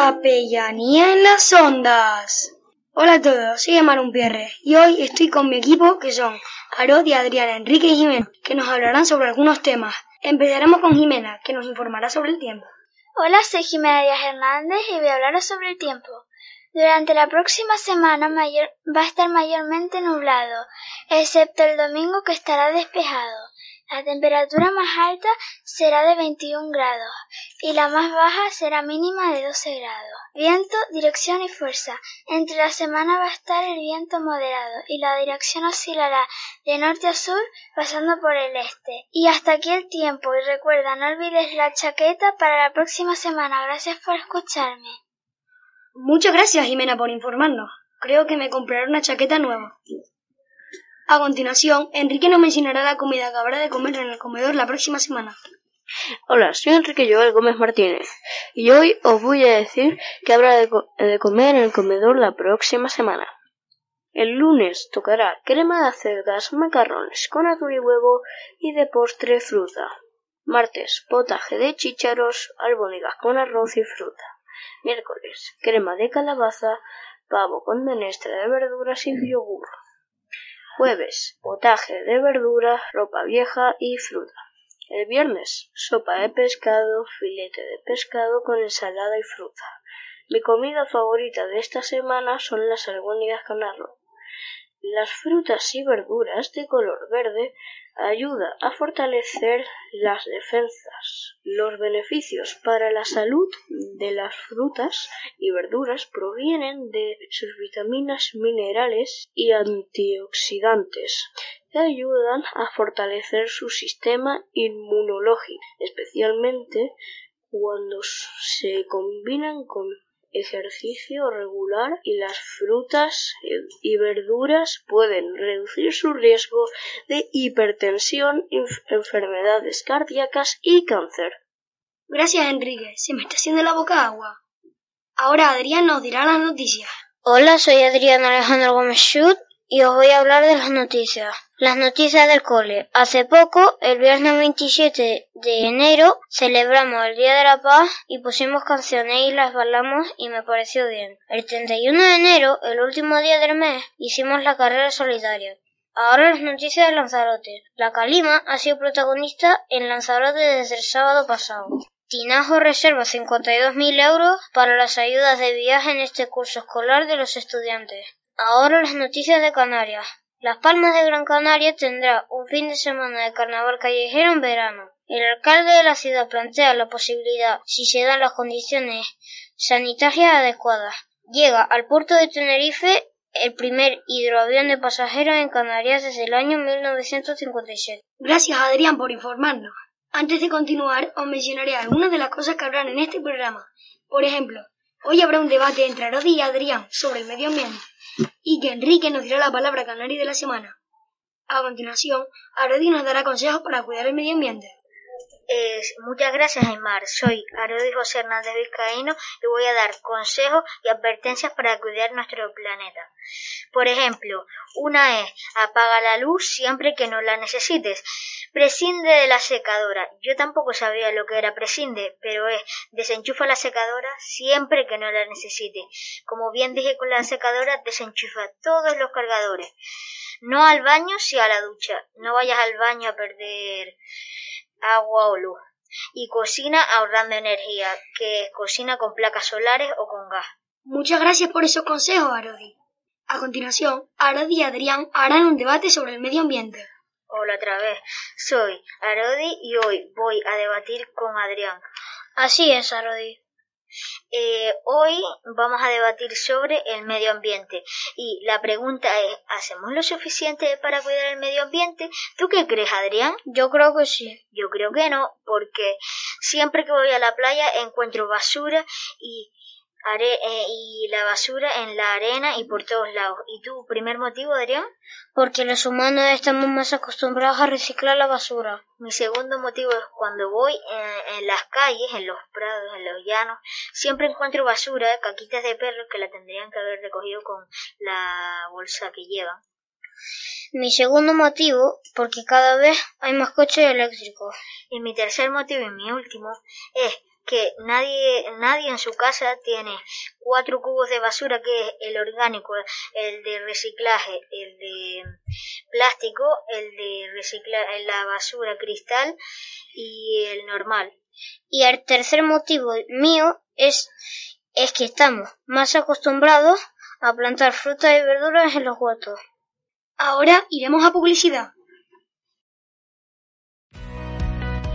Capellanía en las ondas. Hola a todos, soy Amarun Pierre y hoy estoy con mi equipo que son Arodi, Adriana, Enrique y Jimena, que nos hablarán sobre algunos temas. Empezaremos con Jimena, que nos informará sobre el tiempo. Hola, soy Jimena Díaz Hernández y voy a hablaros sobre el tiempo. Durante la próxima semana mayor, va a estar mayormente nublado, excepto el domingo que estará despejado. La temperatura más alta será de 21 grados y la más baja será mínima de 12 grados. Viento, dirección y fuerza. Entre la semana va a estar el viento moderado y la dirección oscilará de norte a sur pasando por el este. Y hasta aquí el tiempo y recuerda no olvides la chaqueta para la próxima semana. Gracias por escucharme. Muchas gracias Jimena por informarnos. Creo que me compraré una chaqueta nueva. A continuación, Enrique nos mencionará la comida que habrá de comer en el comedor la próxima semana. Hola, soy Enrique Joel Gómez Martínez y hoy os voy a decir que habrá de, co de, comer en el comedor la próxima semana. El lunes tocará crema de acelgas, macarrones con atún y huevo y de postre fruta. Martes, potaje de chícharos, albóndigas con arroz y fruta. Miércoles, crema de calabaza, pavo con menestra de verduras y yogur. Jueves, potaje de verduras, ropa vieja y fruta. El viernes, sopa de pescado, filete de pescado con ensalada y fruta. Mi comida favorita de esta semana son las albóndigas con arroz. Las frutas y verduras de color verde ayuda a fortalecer las defensas. Los beneficios para la salud de las frutas y verduras provienen de sus vitaminas, minerales y antioxidantes que ayudan a fortalecer su sistema inmunológico, especialmente cuando se combinan con ejercicio regular y las frutas y verduras pueden reducir su riesgo de hipertensión, enfermedades cardíacas y cáncer. Gracias, Enrique. Se me está haciendo la boca agua. Ahora Adrián nos dirá las noticias. Hola, soy Adrián Alejandro Gómez Schut y os voy a hablar de las noticias. Las noticias del cole. Hace poco, el viernes 27 de enero, celebramos el Día de la Paz y pusimos canciones y las bailamos y me pareció bien. El 31 de enero, el último día del mes, hicimos la carrera solidaria. Ahora las noticias de Lanzarote. La Calima ha sido protagonista en Lanzarote desde el sábado pasado. Tinajo reserva 52.000 euros para las ayudas de viaje en este curso escolar de los estudiantes. Ahora las noticias de Canarias. Las Palmas de Gran Canaria tendrá un fin de semana de carnaval callejero en verano. El alcalde de la ciudad plantea la posibilidad, si se dan las condiciones sanitarias adecuadas. Llega al puerto de Tenerife el primer hidroavión de pasajeros en Canarias desde el año 1957. Gracias Adrián por informarnos. Antes de continuar, os mencionaré algunas de las cosas que habrán en este programa. Por ejemplo, hoy habrá un debate entre Arodi y Adrián sobre el medio ambiente y que Enrique nos dirá la palabra canaria de la semana. A continuación, Arodi nos dará consejos para cuidar el medio ambiente. Eh, muchas gracias, Aymar. Soy Arodi José Hernández Vizcaíno y voy a dar consejos y advertencias para cuidar nuestro planeta. Por ejemplo, una es apaga la luz siempre que no la necesites. Prescinde de la secadora. Yo tampoco sabía lo que era prescinde, pero es desenchufa la secadora siempre que no la necesite. Como bien dije con la secadora, desenchufa todos los cargadores. No al baño, si a la ducha. No vayas al baño a perder agua o luz. Y cocina ahorrando energía, que es cocina con placas solares o con gas. Muchas gracias por esos consejos, Arodi. A continuación, Arodi y Adrián harán un debate sobre el medio ambiente. Hola otra vez, soy Arodi y hoy voy a debatir con Adrián. Así es, Arodi. Eh, hoy vamos a debatir sobre el medio ambiente y la pregunta es, ¿hacemos lo suficiente para cuidar el medio ambiente? ¿Tú qué crees, Adrián? Yo creo que sí. Yo creo que no, porque siempre que voy a la playa encuentro basura y eh, y la basura en la arena y por todos lados. ¿Y tu primer motivo, Adrián? Porque los humanos estamos más acostumbrados a reciclar la basura. Mi segundo motivo es cuando voy en, las calles, en los prados, en los llanos, siempre encuentro basura, caquitas de perros que la tendrían que haber recogido con la bolsa que llevan. Mi segundo motivo, porque cada vez hay más coches eléctricos. Y mi tercer motivo y mi último es que nadie, nadie en su casa tiene cuatro cubos de basura que es el orgánico, el de reciclaje, el de plástico, el de reciclar la basura cristal y el normal. Y el tercer motivo mío es, es que estamos más acostumbrados a plantar frutas y verduras en los huertos. Ahora iremos a publicidad.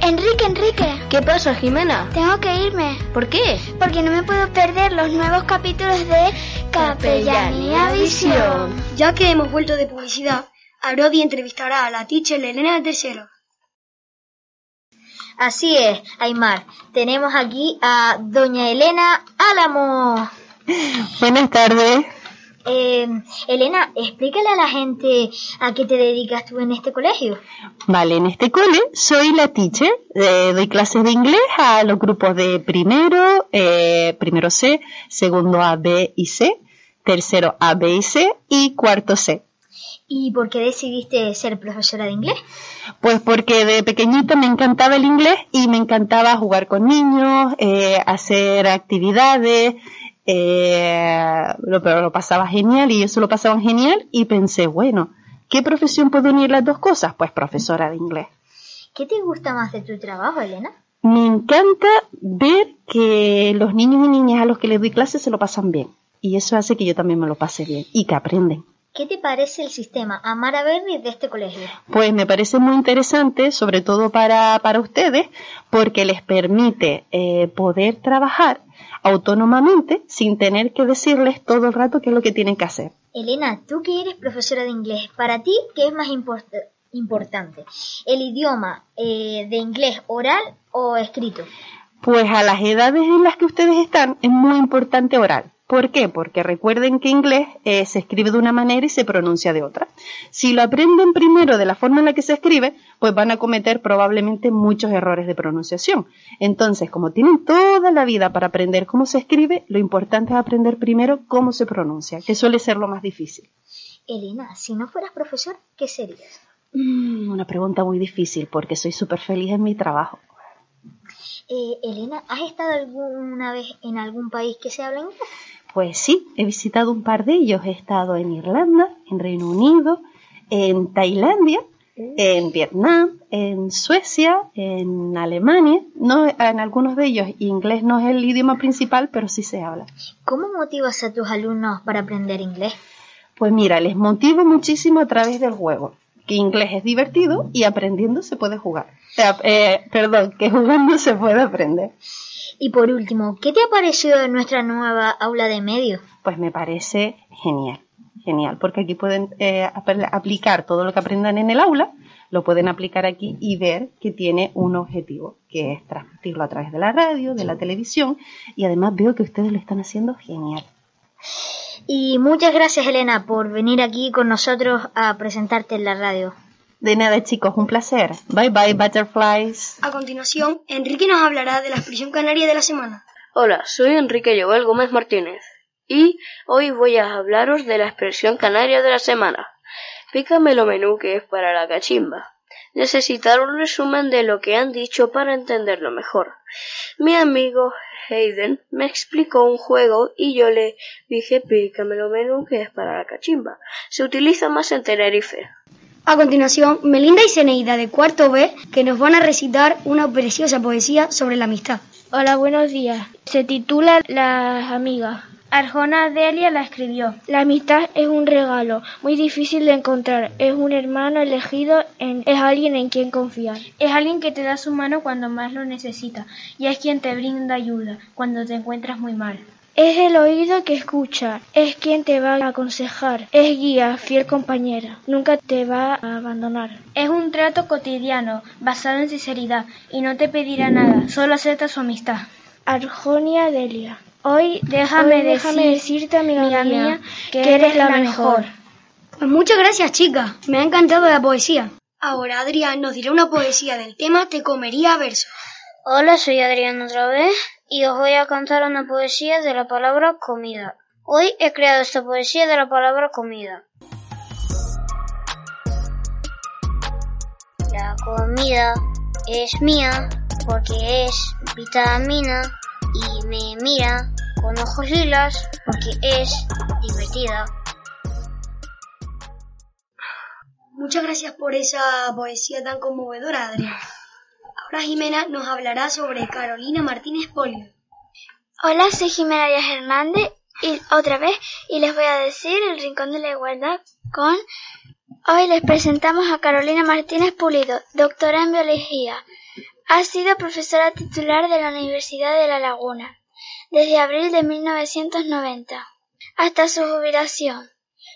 Enrique, Enrique. ¿Qué pasa, Jimena? Tengo que irme. ¿Por qué? Porque no me puedo perder los nuevos capítulos de Capellanía Visión. Ya que hemos vuelto de publicidad, Arodi entrevistará a la teacher Elena de tercero. Así es, Aymar. Tenemos aquí a doña Elena Álamo. Buenas tardes. Eh, Elena, explícale a la gente a qué te dedicas tú en este colegio. Vale, en este cole soy la teacher, eh, doy clases de inglés a los grupos de primero, eh, primero C, segundo A, B y C, tercero A, B y C y cuarto C. ¿Y por qué decidiste ser profesora de inglés? Pues porque de pequeñito me encantaba el inglés y me encantaba jugar con niños, eh, hacer actividades, eh, lo, pero lo pasaba genial y eso lo pasaban genial y pensé, bueno, ¿qué profesión puede unir las dos cosas? Pues profesora de inglés. ¿Qué te gusta más de tu trabajo, Elena? Me encanta ver que los niños y niñas a los que les doy clases se lo pasan bien. Y eso hace que yo también me lo pase bien y que aprenden. ¿Qué te parece el sistema Amara Verde de este colegio? Pues me parece muy interesante, sobre todo para, para ustedes, porque les permite eh, poder trabajar autónomamente sin tener que decirles todo el rato qué es lo que tienen que hacer. Elena, tú que eres profesora de inglés, para ti, ¿qué es más importante? ¿El idioma eh, de inglés oral o escrito? Pues a las edades en las que ustedes están es muy importante oral. ¿Por qué? Porque recuerden que inglés eh, se escribe de una manera y se pronuncia de otra. Si lo aprenden primero de la forma en la que se escribe, pues van a cometer probablemente muchos errores de pronunciación. Entonces, como tienen toda la vida para aprender cómo se escribe, lo importante es aprender primero cómo se pronuncia, que suele ser lo más difícil. Elena, si no fueras profesor, ¿qué serías? Mm, una pregunta muy difícil porque soy súper feliz en mi trabajo. Eh, Elena, ¿has estado alguna vez en algún país que se habla inglés? Pues sí, he visitado un par de ellos. He estado en Irlanda, en Reino Unido, en Tailandia, en Vietnam, en Suecia, en Alemania. No, en algunos de ellos inglés no es el idioma principal, pero sí se habla. ¿Cómo motivas a tus alumnos para aprender inglés? Pues mira, les motivo muchísimo a través del juego. Que inglés es divertido y aprendiendo se puede jugar. Eh, perdón, que jugando se puede aprender. Y por último, ¿qué te ha parecido nuestra nueva aula de medios? Pues me parece genial, genial, porque aquí pueden eh, aplicar todo lo que aprendan en el aula, lo pueden aplicar aquí y ver que tiene un objetivo, que es transmitirlo a través de la radio, de la televisión, y además veo que ustedes lo están haciendo genial. Y muchas gracias, Elena, por venir aquí con nosotros a presentarte en la radio. De nada, chicos, un placer. Bye bye, butterflies. A continuación, Enrique nos hablará de la expresión canaria de la semana. Hola, soy Enrique Joel Gómez Martínez y hoy voy a hablaros de la expresión canaria de la semana. Pícame lo menú que es para la cachimba. Necesitar un resumen de lo que han dicho para entenderlo mejor. Mi amigo Hayden me explicó un juego y yo le dije pícame lo menú que es para la cachimba. Se utiliza más en Tenerife. A continuación, Melinda y Zeneida de cuarto B que nos van a recitar una preciosa poesía sobre la amistad. Hola, buenos días. Se titula Las amigas. Arjona Delia la escribió. La amistad es un regalo muy difícil de encontrar. Es un hermano elegido, es alguien en quien confiar. Es alguien que te da su mano cuando más lo necesita y es quien te brinda ayuda cuando te encuentras muy mal. Es el oído que escucha, es quien te va a aconsejar, es guía, fiel compañera, nunca te va a abandonar. Es un trato cotidiano, basado en sinceridad, y no te pedirá nada, solo acepta su amistad. Arjonia Delia. Hoy déjame, decirte, amiga, mía, que, eres la mejor. Pues muchas gracias, chica. Me ha encantado la poesía. Ahora Adrián nos dirá una poesía del tema Te comería verso. Hola, soy Adrián otra vez y os voy a contar una poesía de la palabra comida. Hoy he creado esta poesía de la palabra comida. La comida es mía porque es vitamina y me mira con ojos lilas porque es divertida. Muchas gracias por esa poesía tan conmovedora, Adrián. Jimena nos hablará sobre Carolina Martínez Polio. Hola, soy Jimena Díaz Hernández y otra vez y les voy a decir el Rincón de la Igualdad con Hoy les presentamos a Carolina Martínez Pulido, doctora en biología, ha sido profesora titular de la Universidad de La Laguna desde abril de 1990 hasta su jubilación.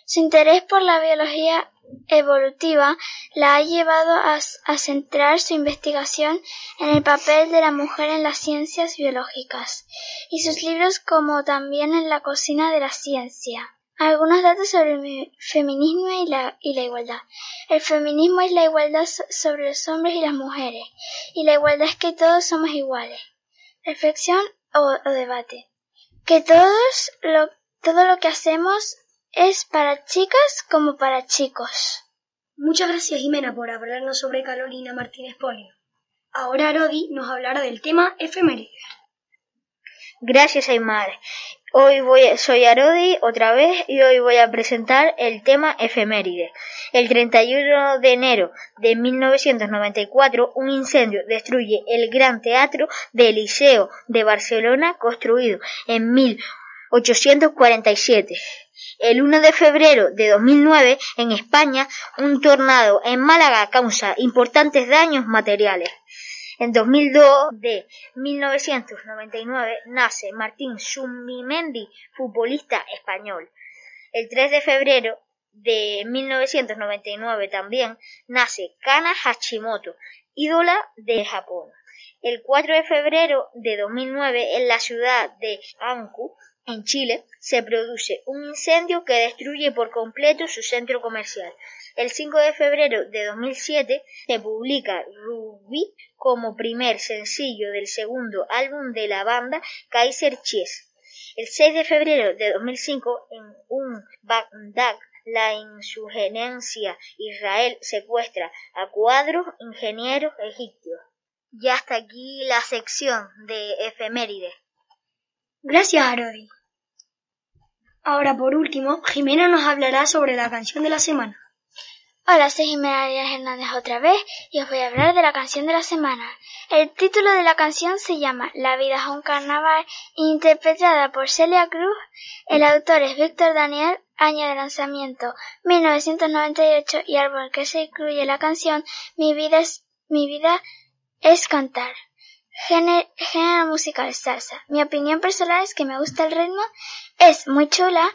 Su interés por la biología evolutiva la ha llevado a, centrar su investigación en el papel de la mujer en las ciencias biológicas y sus libros como también en la cocina de la ciencia. Algunos datos sobre el feminismo y la, igualdad. El feminismo es la igualdad sobre los hombres y las mujeres, y la igualdad es que todos somos iguales. Reflexión o, debate. Que todos lo, todo lo que hacemos es para chicas como para chicos. Muchas gracias Jimena por hablarnos sobre Carolina Martínez Polio. Ahora Rodi nos hablará del tema efemérides. Gracias Aymar. Hoy voy, soy Arodi otra vez y hoy voy a presentar el tema efeméride. El 31 de enero de 1994, un incendio destruye el Gran Teatro del Liceo de Barcelona, construido en 1847. El 1 de febrero de 2009, en España, un tornado en Málaga causa importantes daños materiales. En 2002, de 1999, nace Martín Sumimendi, futbolista español. El 3 de febrero de 1999 también nace Kana Hashimoto, ídola de Japón. El 4 de febrero de 2009 en la ciudad de Anku, en Chile, se produce un incendio que destruye por completo su centro comercial. El 5 de febrero de 2007 se publica Ruby como primer sencillo del segundo álbum de la banda Kaiser Chiefs. El 6 de febrero de 2005 en un Bagdad la insurgencia Israel secuestra a cuatro ingenieros egipcios. Ya hasta aquí la sección de efemérides. Gracias, Arodi. Ahora, por último, Jimena nos hablará sobre la canción de la semana. Hola, soy Jimena Hernández otra vez y os voy a hablar de la canción de la semana. El título de la canción se llama La vida es un carnaval, interpretada por Celia Cruz. El autor es Víctor Daniel, año de lanzamiento 1998 y árbol que se incluye la canción Mi vida es, mi vida es cantar. Género, musical salsa. Mi opinión personal es que me gusta el ritmo, es muy chula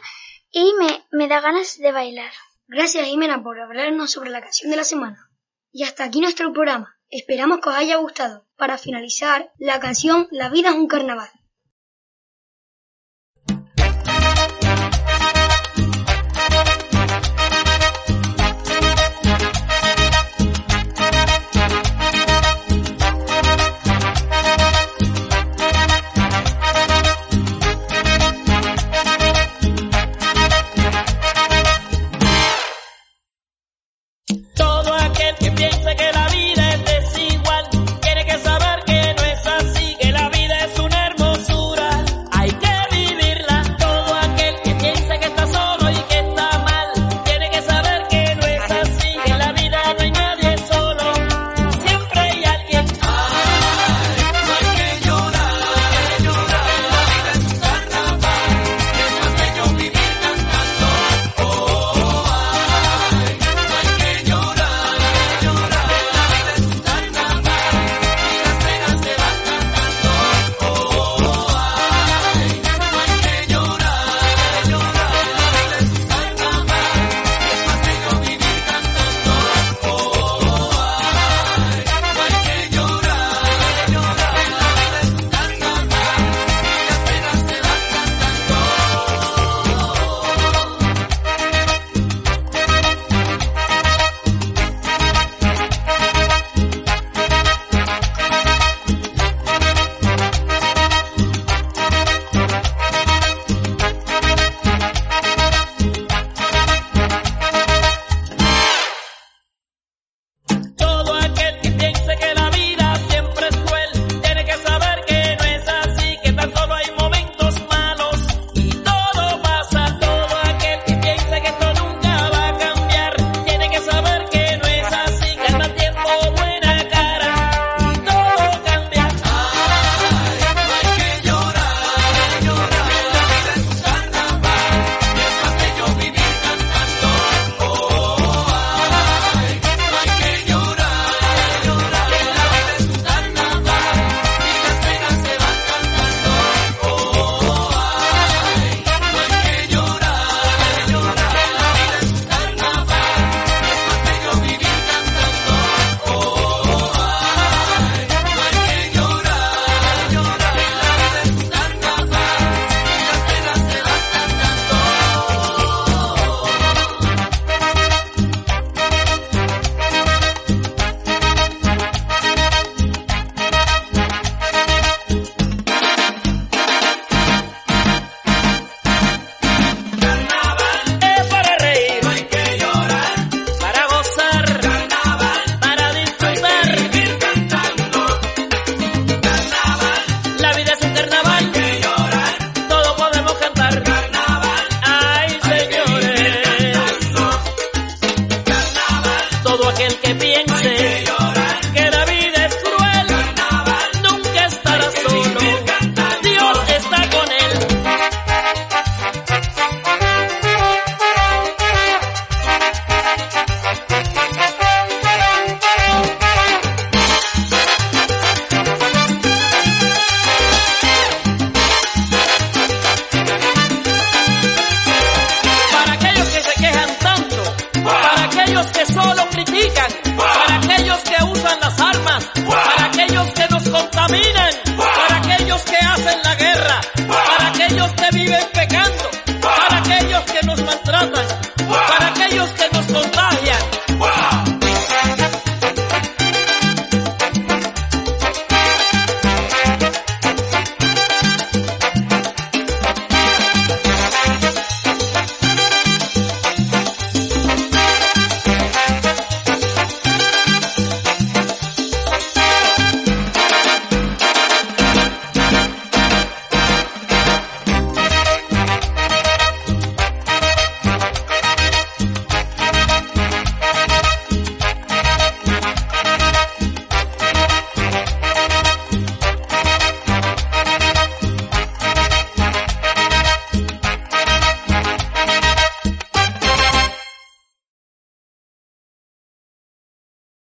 y me, me da ganas de bailar. Gracias Jimena por hablarnos sobre la canción de la semana. Y hasta aquí nuestro programa. Esperamos que os haya gustado. Para finalizar, la canción La vida es un carnaval.